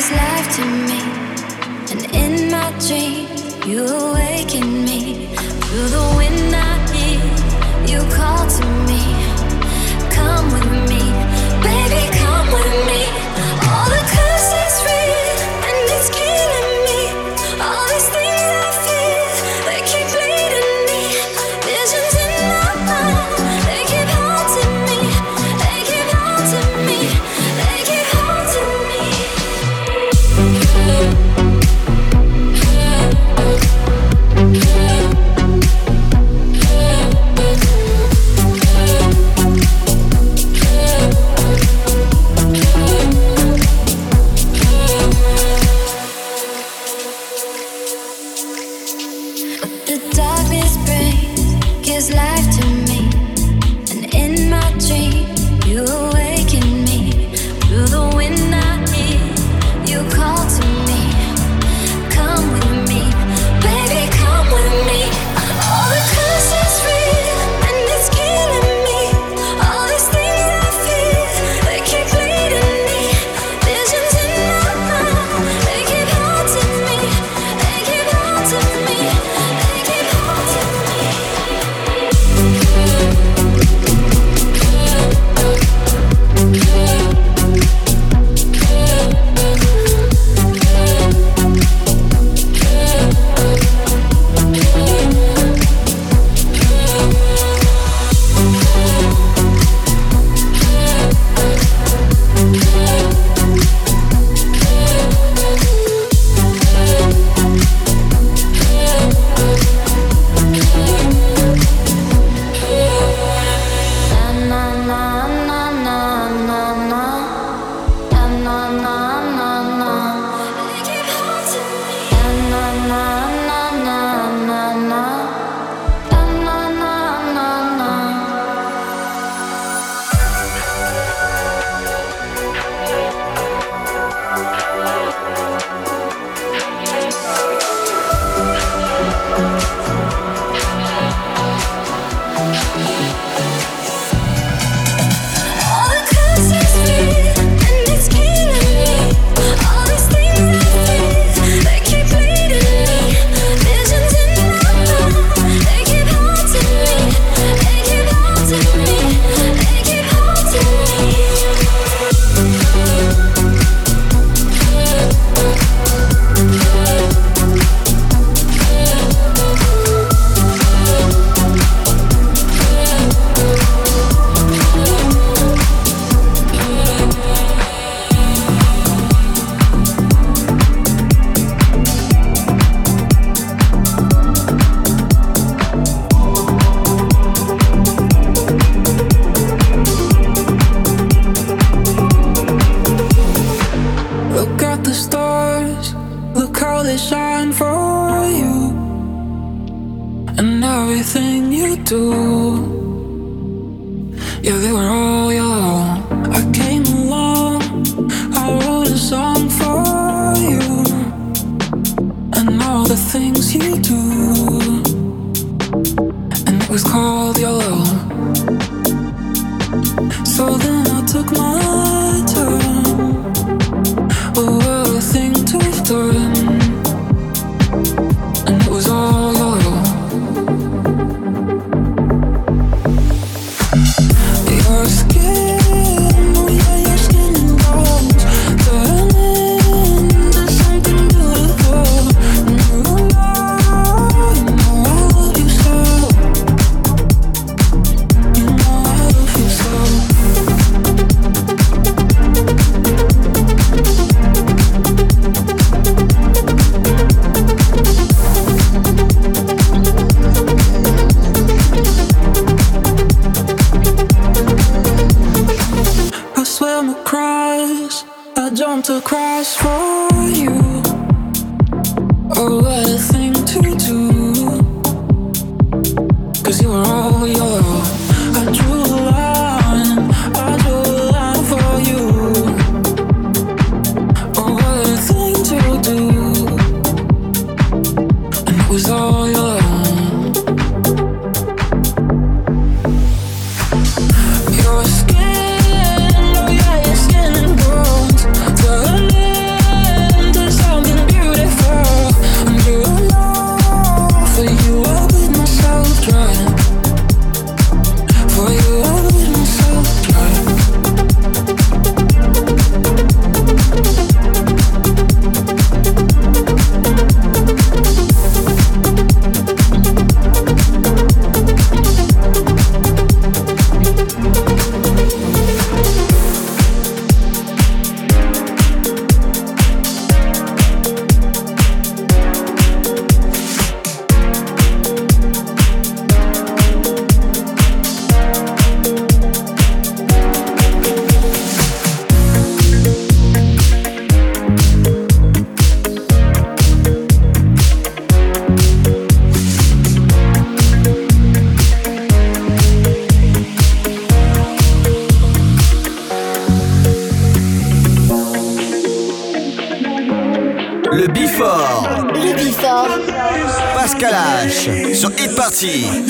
is life to me. And in my dream, you awaken me. Through the wind I hear you call to me. Come with me, baby, come with me. Sur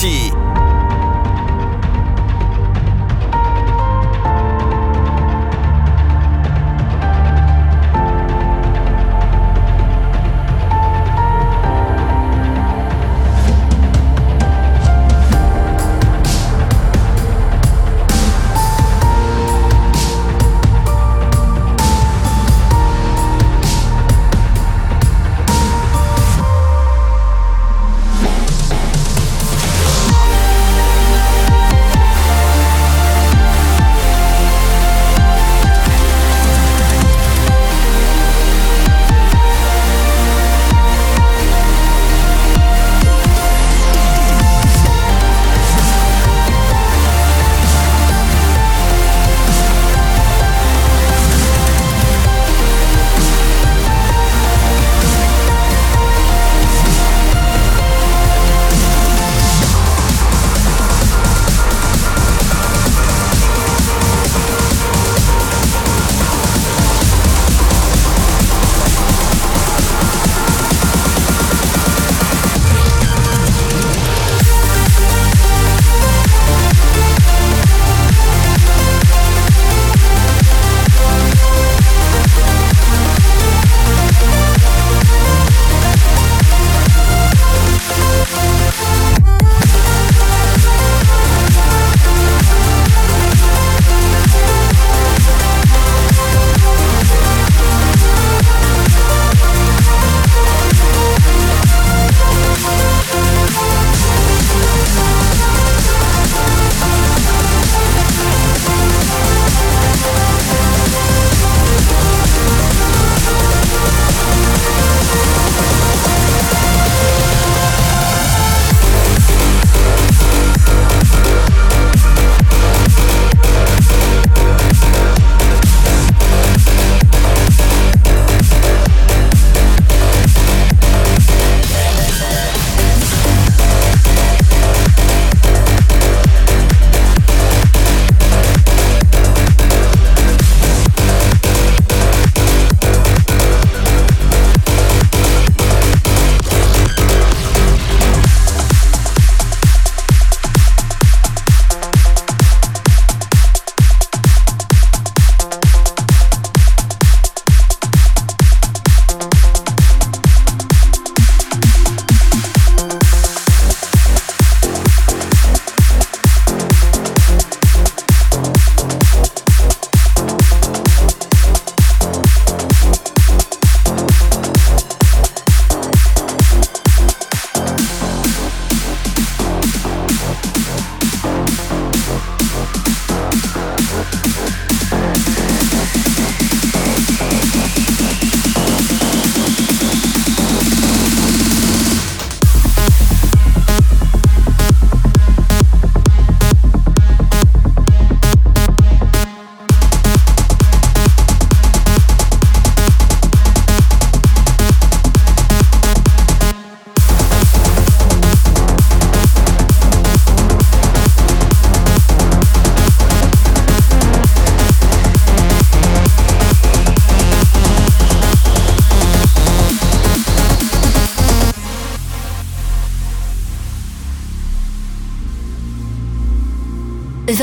Sur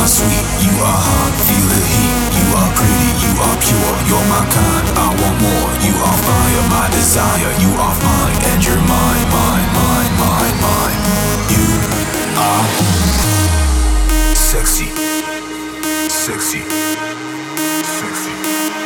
are sweet, you are hot, feel the heat. You are pretty, you are pure, you're my kind. I want more, you are fire, my desire. You are mine, and you're mine, mine, mine, mine, mine. You are sexy, sexy, sexy.